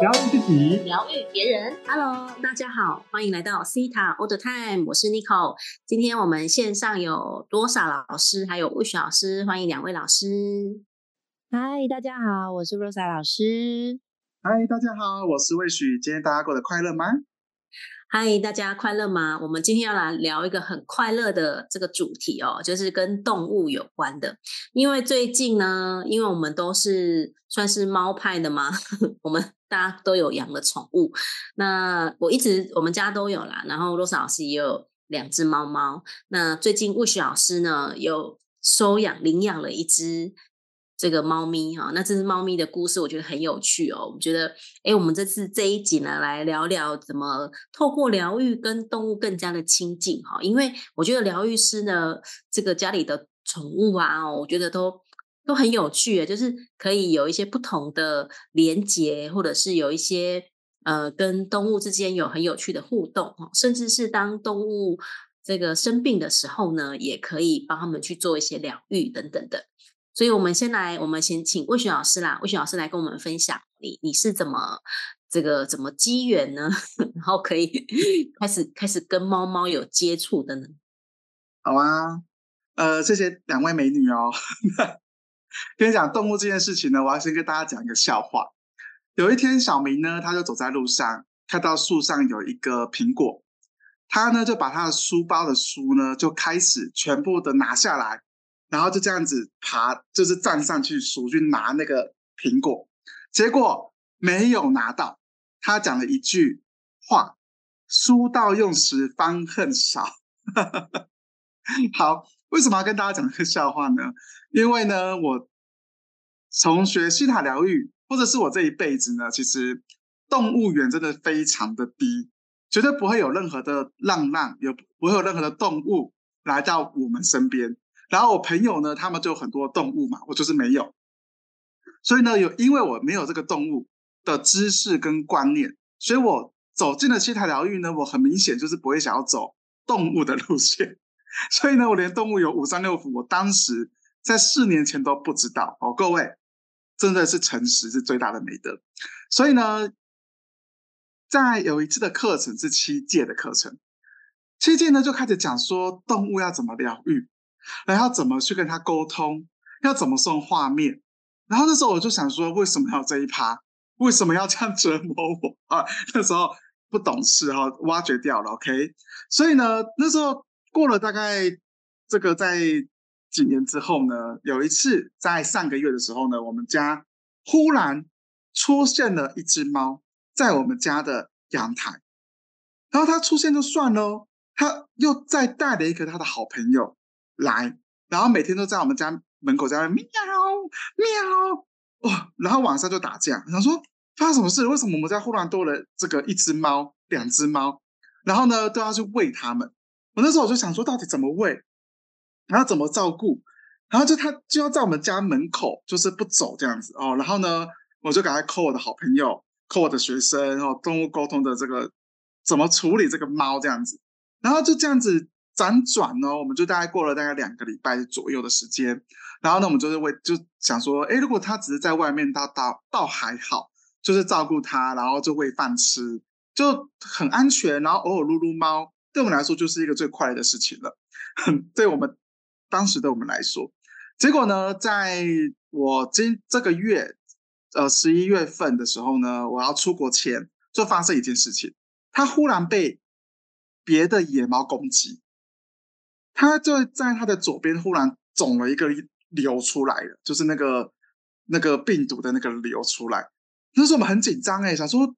疗愈自己，疗愈别人。Hello，大家好，欢迎来到 Cita All the Time，我是 Nicole。今天我们线上有多少老师，还有魏雪老师，欢迎两位老师。嗨，大家好，我是 Rosa 老师。嗨，大家好，我是魏许。今天大家过得快乐吗？嗨，大家快乐吗？我们今天要来聊一个很快乐的这个主题哦，就是跟动物有关的。因为最近呢，因为我们都是算是猫派的嘛，我们大家都有养了宠物。那我一直我们家都有啦，然后罗莎老师也有两只猫猫。那最近魏雪老师呢，有收养领养了一只。这个猫咪哈，那这只猫咪的故事我觉得很有趣哦。我们觉得，哎，我们这次这一集呢，来聊聊怎么透过疗愈跟动物更加的亲近哈。因为我觉得疗愈师呢，这个家里的宠物啊，我觉得都都很有趣，就是可以有一些不同的连接，或者是有一些呃跟动物之间有很有趣的互动。甚至是当动物这个生病的时候呢，也可以帮他们去做一些疗愈等等的。所以，我们先来，我们先请魏雪老师啦。魏雪老师来跟我们分享，你你是怎么这个怎么机缘呢？然后可以开始开始跟猫猫有接触的呢？好啊，呃，谢谢两位美女哦。跟你讲动物这件事情呢，我要先跟大家讲一个笑话。有一天，小明呢，他就走在路上，看到树上有一个苹果，他呢就把他的书包的书呢就开始全部的拿下来。然后就这样子爬，就是站上去数去拿那个苹果，结果没有拿到。他讲了一句话：“书到用时方恨少。” 好，为什么要跟大家讲这个笑话呢？因为呢，我从学西塔疗愈，或者是我这一辈子呢，其实动物园真的非常的低，绝对不会有任何的浪浪，有不会有任何的动物来到我们身边。然后我朋友呢，他们就很多动物嘛，我就是没有，所以呢，有因为我没有这个动物的知识跟观念，所以我走进了西塔疗愈呢，我很明显就是不会想要走动物的路线，所以呢，我连动物有五脏六腑，我当时在四年前都不知道哦。各位，真的是诚实是最大的美德，所以呢，在有一次的课程是七届的课程，七届呢就开始讲说动物要怎么疗愈。然后怎么去跟他沟通？要怎么送画面？然后那时候我就想说，为什么要这一趴？为什么要这样折磨我啊？那时候不懂事哈，挖掘掉了。OK，所以呢，那时候过了大概这个在几年之后呢，有一次在上个月的时候呢，我们家忽然出现了一只猫在我们家的阳台，然后它出现就算喽，它又再带了一个它的好朋友。来，然后每天都在我们家门口在那喵喵哇，然后晚上就打架。想说发生什么事？为什么我们家忽然多了这个一只猫、两只猫？然后呢，都要去喂它们。我那时候我就想说，到底怎么喂？然后怎么照顾？然后就它就要在我们家门口，就是不走这样子哦。然后呢，我就赶快 call 我的好朋友，call 我的学生，然后动物沟通的这个怎么处理这个猫这样子。然后就这样子。辗转呢，我们就大概过了大概两个礼拜左右的时间，然后呢，我们就是为就想说，哎，如果他只是在外面，倒倒倒还好，就是照顾他，然后就喂饭吃，就很安全，然后偶尔撸撸猫，对我们来说就是一个最快乐的事情了。对我们当时的我们来说，结果呢，在我今这个月，呃，十一月份的时候呢，我要出国前，就发生一件事情，他忽然被别的野猫攻击。他就在他的左边忽然肿了一个瘤出来了，就是那个那个病毒的那个瘤出来。那时候我们很紧张哎，想说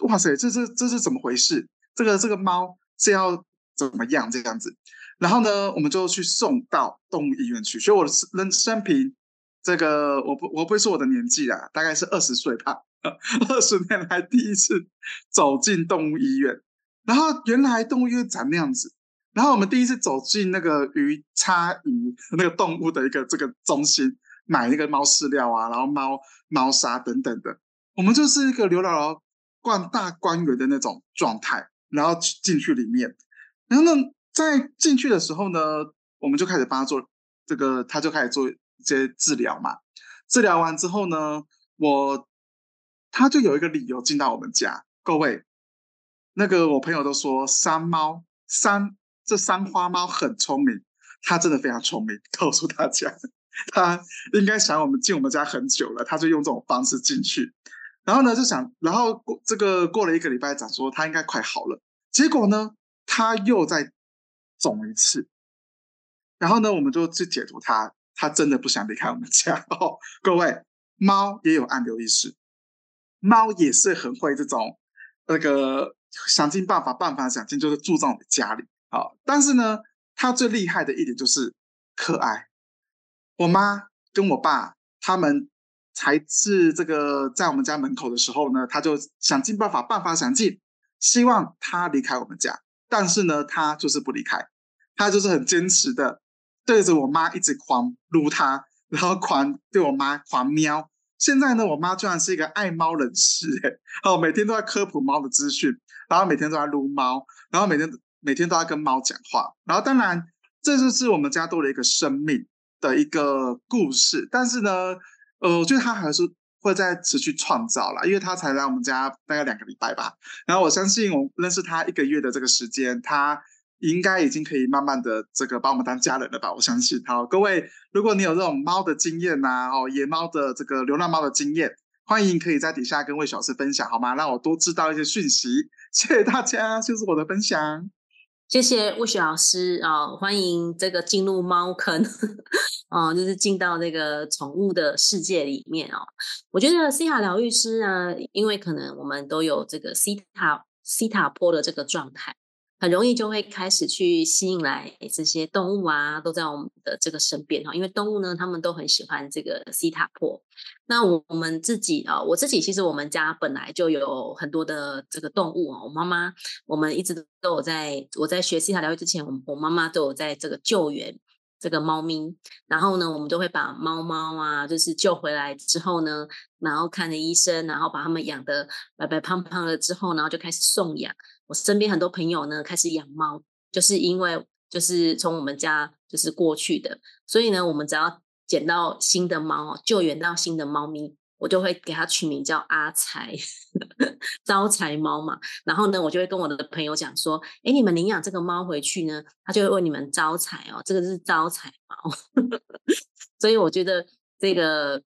哇塞，这这这是怎么回事？这个这个猫是要怎么样这样子？然后呢，我们就去送到动物医院去。所以我的人生平，这个我不我不会说我的年纪啊，大概是二十岁吧，二十年来第一次走进动物医院。然后原来动物医院长那样子。然后我们第一次走进那个鱼叉鱼那个动物的一个这个中心，买那个猫饲料啊，然后猫猫砂等等的，我们就是一个刘姥姥逛大观园的那种状态，然后进去里面，然后呢，在进去的时候呢，我们就开始帮他做这个，他就开始做一些治疗嘛。治疗完之后呢，我他就有一个理由进到我们家。各位，那个我朋友都说山猫山这山花猫很聪明，它真的非常聪明。告诉大家，它应该想我们进我们家很久了，它就用这种方式进去。然后呢，就想，然后过这个过了一个礼拜，讲说它应该快好了。结果呢，它又在肿一次。然后呢，我们就去解读它，它真的不想离开我们家 哦。各位，猫也有暗流意识，猫也是很会这种那个想尽办法，办法想尽，就是住在我们家里啊。但是呢，它最厉害的一点就是可爱。我妈跟我爸他们才是这个在我们家门口的时候呢，他就想尽办法，办法想尽，希望他离开我们家。但是呢，他就是不离开，他就是很坚持的。对着我妈一直狂撸它，然后狂对我妈狂喵。现在呢，我妈居然是一个爱猫人士，哎，哦，每天都在科普猫的资讯，然后每天都在撸猫，然后每天每天都在跟猫讲话。然后当然，这就是我们家多了一个生命的一个故事。但是呢，呃，我觉得他还是会在持续创造啦，因为他才来我们家大概两个礼拜吧。然后我相信，我认识他一个月的这个时间，他。应该已经可以慢慢的这个把我们当家人了吧？我相信。好，各位，如果你有这种猫的经验呐，哦，野猫的这个流浪猫的经验，欢迎可以在底下跟魏小师分享，好吗？让我多知道一些讯息。谢谢大家，就是我的分享。谢谢魏雪老师啊，欢迎这个进入猫坑哦，就是进到这个宠物的世界里面哦。我觉得西塔疗愈师呢，因为可能我们都有这个西塔西塔波的这个状态。很容易就会开始去吸引来这些动物啊，都在我们的这个身边哈。因为动物呢，他们都很喜欢这个西塔坡。那我们自己啊，我自己其实我们家本来就有很多的这个动物啊。我妈妈，我们一直都有在我在学西塔疗愈之前，我我妈妈都有在这个救援这个猫咪。然后呢，我们都会把猫猫啊，就是救回来之后呢，然后看着医生，然后把它们养的白白胖胖了之后，然后就开始送养。我身边很多朋友呢，开始养猫，就是因为就是从我们家就是过去的，所以呢，我们只要捡到新的猫，救援到新的猫咪，我就会给它取名叫阿财，招财猫嘛。然后呢，我就会跟我的朋友讲说，哎，你们领养这个猫回去呢，它就会为你们招财哦，这个是招财猫。所以我觉得这个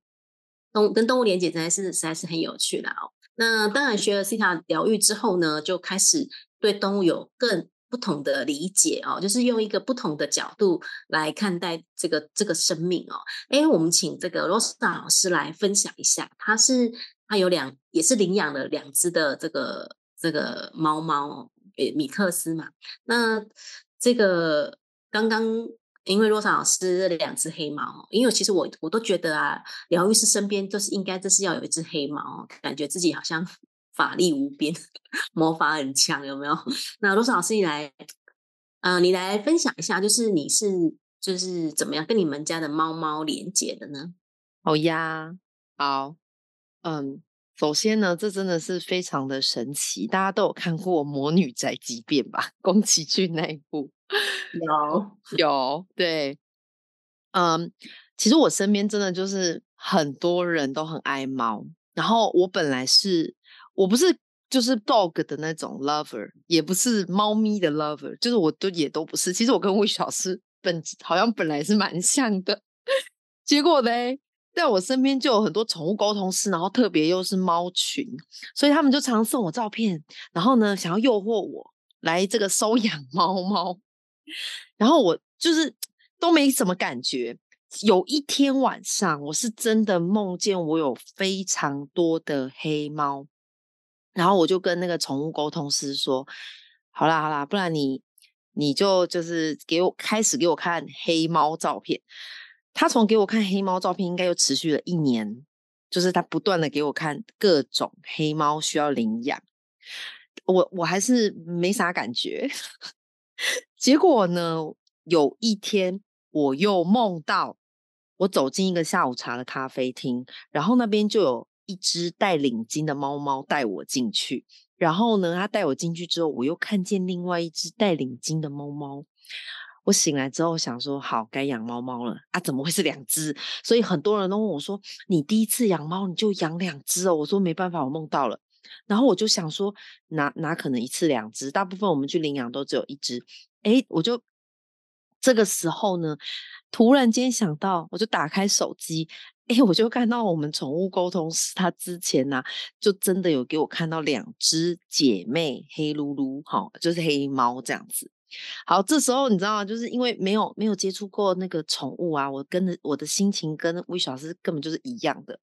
动跟动物连接实在是实在是很有趣的哦。那当然，学了西塔疗愈之后呢，就开始对动物有更不同的理解哦，就是用一个不同的角度来看待这个这个生命哦。哎，我们请这个罗斯塔老师来分享一下，他是他有两也是领养了两只的这个这个猫猫，诶，米克斯嘛。那这个刚刚。因为罗莎老师两只黑猫，因为其实我我都觉得啊，疗愈师身边就是应该就是要有一只黑猫，感觉自己好像法力无边，魔法很强，有没有？那罗斯老师你来，呃，你来分享一下，就是你是就是怎么样跟你们家的猫猫连接的呢？好呀，好，嗯，首先呢，这真的是非常的神奇，大家都有看过《魔女宅急便》吧？宫崎骏那一部。有有对，嗯，其实我身边真的就是很多人都很爱猫，然后我本来是我不是就是 dog 的那种 lover，也不是猫咪的 lover，就是我都也都不是。其实我跟魏小师本好像本来是蛮像的，结果呢，在我身边就有很多宠物沟通师，然后特别又是猫群，所以他们就常送我照片，然后呢，想要诱惑我来这个收 养猫猫。然后我就是都没什么感觉。有一天晚上，我是真的梦见我有非常多的黑猫，然后我就跟那个宠物沟通师说：“好啦好啦，不然你你就就是给我开始给我看黑猫照片。”他从给我看黑猫照片，应该又持续了一年，就是他不断的给我看各种黑猫需要领养。我我还是没啥感觉。结果呢？有一天，我又梦到我走进一个下午茶的咖啡厅，然后那边就有一只带领巾的猫猫带我进去。然后呢，它带我进去之后，我又看见另外一只带领巾的猫猫。我醒来之后想说，好，该养猫猫了啊？怎么会是两只？所以很多人都问我说，你第一次养猫你就养两只哦？我说没办法，我梦到了。然后我就想说，哪哪可能一次两只？大部分我们去领养都只有一只。哎，我就这个时候呢，突然间想到，我就打开手机。哎，我就看到我们宠物沟通师，他之前呢，就真的有给我看到两只姐妹黑噜噜，哈，就是黑猫这样子。好，这时候你知道吗？就是因为没有没有接触过那个宠物啊，我跟着我的心情跟魏老师根本就是一样的。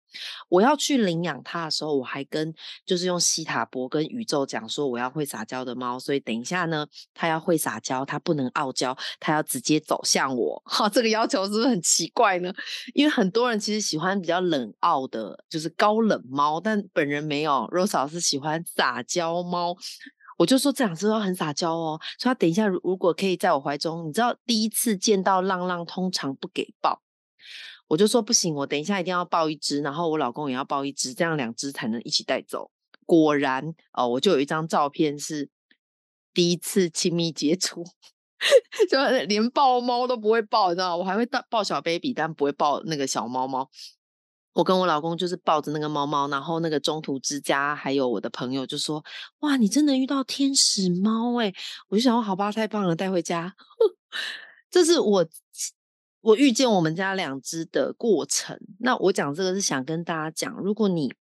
我要去领养它的时候，我还跟就是用西塔博跟宇宙讲说，我要会撒娇的猫，所以等一下呢，它要会撒娇，它不能傲娇，它要直接走向我。哈，这个要求是不是很奇怪呢？因为很多人其实喜欢比较冷傲的，就是高冷猫，但本人没有。Rose 老师喜欢撒娇猫。我就说这两只都很撒娇哦，说他等一下如果可以在我怀中，你知道第一次见到浪浪通常不给抱，我就说不行，我等一下一定要抱一只，然后我老公也要抱一只，这样两只才能一起带走。果然哦，我就有一张照片是第一次亲密接触，就连抱猫都不会抱，你知道？我还会抱抱小 baby，但不会抱那个小猫猫。我跟我老公就是抱着那个猫猫，然后那个中途之家还有我的朋友就说：“哇，你真的遇到天使猫哎！”我就想，好吧，太棒了，带回家。这是我我遇见我们家两只的过程。那我讲这个是想跟大家讲，如果你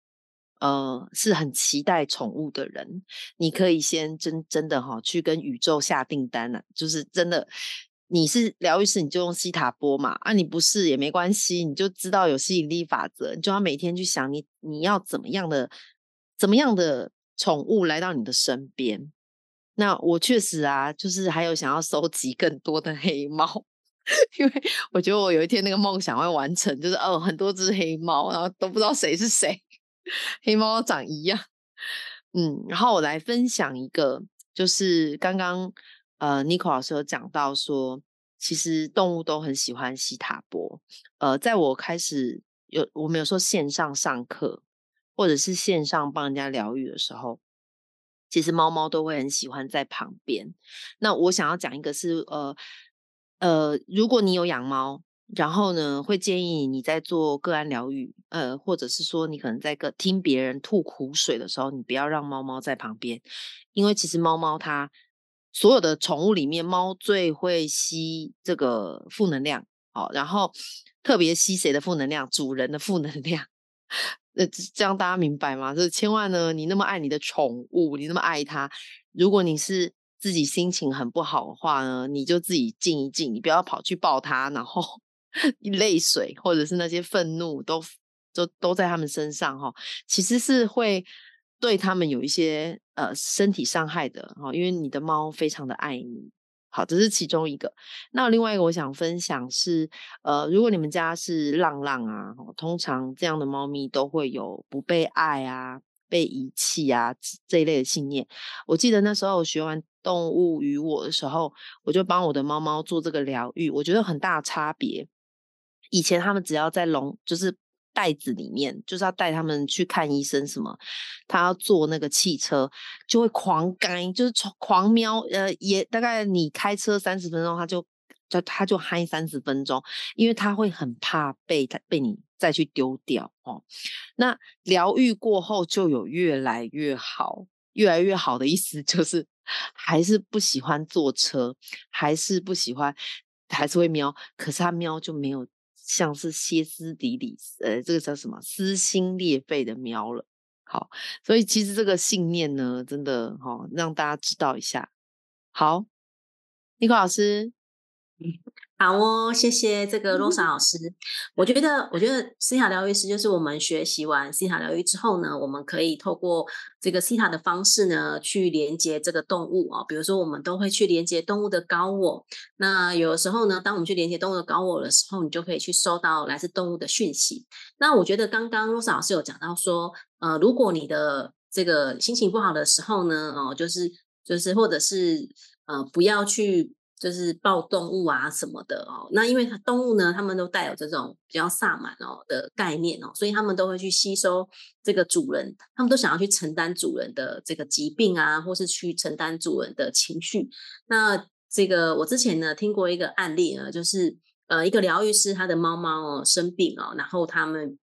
呃是很期待宠物的人，你可以先真真的哈去跟宇宙下订单了，就是真的。你是疗愈师，你就用西塔波嘛？啊，你不是也没关系，你就知道有吸引力法则，你就要每天去想你你要怎么样的怎么样的宠物来到你的身边。那我确实啊，就是还有想要收集更多的黑猫，因为我觉得我有一天那个梦想会完成，就是哦很多只黑猫，然后都不知道谁是谁，黑猫长一样。嗯，然后我来分享一个，就是刚刚。呃，Nico 老师有讲到说，其实动物都很喜欢西塔波。呃，在我开始有我们有说线上上课，或者是线上帮人家疗愈的时候，其实猫猫都会很喜欢在旁边。那我想要讲一个是，呃呃，如果你有养猫，然后呢，会建议你在做个案疗愈，呃，或者是说你可能在个听别人吐苦水的时候，你不要让猫猫在旁边，因为其实猫猫它。所有的宠物里面，猫最会吸这个负能量，好，然后特别吸谁的负能量？主人的负能量。呃，这样大家明白吗？就是千万呢，你那么爱你的宠物，你那么爱它，如果你是自己心情很不好的话呢，你就自己静一静，你不要跑去抱它，然后 泪水或者是那些愤怒都都都在他们身上哈，其实是会。对他们有一些呃身体伤害的哈，因为你的猫非常的爱你，好，这是其中一个。那另外一个我想分享是，呃，如果你们家是浪浪啊，通常这样的猫咪都会有不被爱啊、被遗弃啊这一类的信念。我记得那时候我学完动物与我的时候，我就帮我的猫猫做这个疗愈，我觉得很大差别。以前他们只要在笼，就是。袋子里面就是要带他们去看医生，什么？他要坐那个汽车，就会狂干，就是狂喵。呃，也大概你开车三十分钟，他就就他就嗨三十分钟，因为他会很怕被他被你再去丢掉哦。那疗愈过后就有越来越好，越来越好的意思就是还是不喜欢坐车，还是不喜欢，还是会喵，可是他喵就没有。像是歇斯底里，呃，这个叫什么撕心裂肺的喵了。好，所以其实这个信念呢，真的哈，让大家知道一下。好，尼克老师。好哦，谢谢这个罗莎老师。我觉得，我觉得西塔疗愈师就是我们学习完西塔疗愈之后呢，我们可以透过这个西塔的方式呢，去连接这个动物啊。比如说，我们都会去连接动物的高我。那有的时候呢，当我们去连接动物的高我的时候，你就可以去收到来自动物的讯息。那我觉得刚刚罗莎老师有讲到说，呃，如果你的这个心情不好的时候呢，哦，就是就是或者是呃，不要去。就是抱动物啊什么的哦，那因为它动物呢，它们都带有这种比较萨满哦的概念哦，所以他们都会去吸收这个主人，他们都想要去承担主人的这个疾病啊，或是去承担主人的情绪。那这个我之前呢听过一个案例呢，就是呃一个疗愈师他的猫猫哦生病哦，然后他们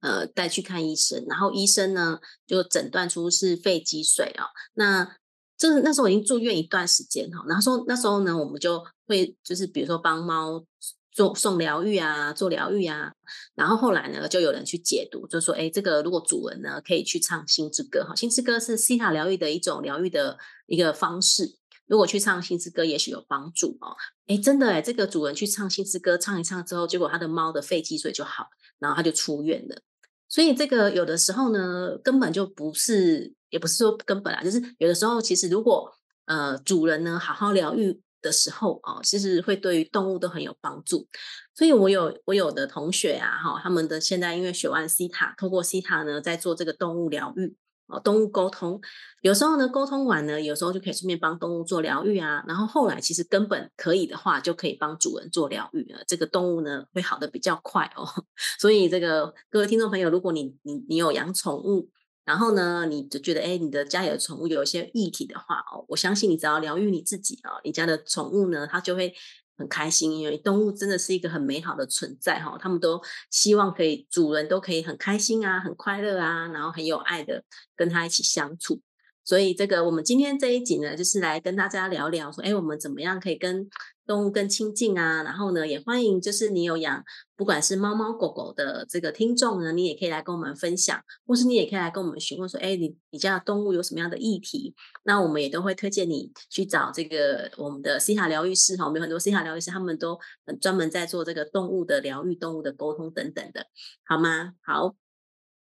呃带去看医生，然后医生呢就诊断出是肺积水哦。那就是那时候已经住院一段时间哈，然后说那时候呢我们就会就是比如说帮猫。做送疗愈啊，做疗愈啊，然后后来呢，就有人去解读，就说，哎，这个如果主人呢可以去唱心之歌，哈，心之歌是西塔疗愈的一种疗愈的一个方式，如果去唱心之歌，也许有帮助哦。哎，真的哎，这个主人去唱心之歌，唱一唱之后，结果他的猫的肺积水就好，然后他就出院了。所以这个有的时候呢，根本就不是，也不是说根本啊，就是有的时候其实如果呃主人呢好好疗愈。的时候哦，其实会对于动物都很有帮助。所以我有我有的同学啊，哈，他们的现在因为学完西塔，透过西塔呢，在做这个动物疗愈哦，动物沟通。有时候呢，沟通完呢，有时候就可以顺便帮动物做疗愈啊。然后后来其实根本可以的话，就可以帮主人做疗愈了。这个动物呢，会好的比较快哦。所以这个各位听众朋友，如果你你你有养宠物。然后呢，你就觉得哎，你的家里的宠物有一些议题的话哦，我相信你只要疗愈你自己哦，你家的宠物呢，它就会很开心，因为动物真的是一个很美好的存在哈，他们都希望可以主人都可以很开心啊，很快乐啊，然后很有爱的跟他一起相处。所以这个我们今天这一集呢，就是来跟大家聊聊说，哎，我们怎么样可以跟动物更亲近啊，然后呢，也欢迎就是你有养不管是猫猫狗狗的这个听众呢，你也可以来跟我们分享，或是你也可以来跟我们询问说，哎，你你家的动物有什么样的议题？那我们也都会推荐你去找这个我们的西塔疗愈师哈，我们有很多西塔疗愈师，他们都很专门在做这个动物的疗愈、动物的沟通等等的，好吗？好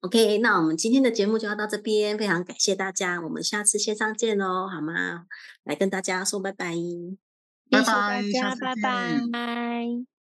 ，OK，那我们今天的节目就要到这边，非常感谢大家，我们下次线上见喽，好吗？来跟大家说拜拜。拜拜，拜拜。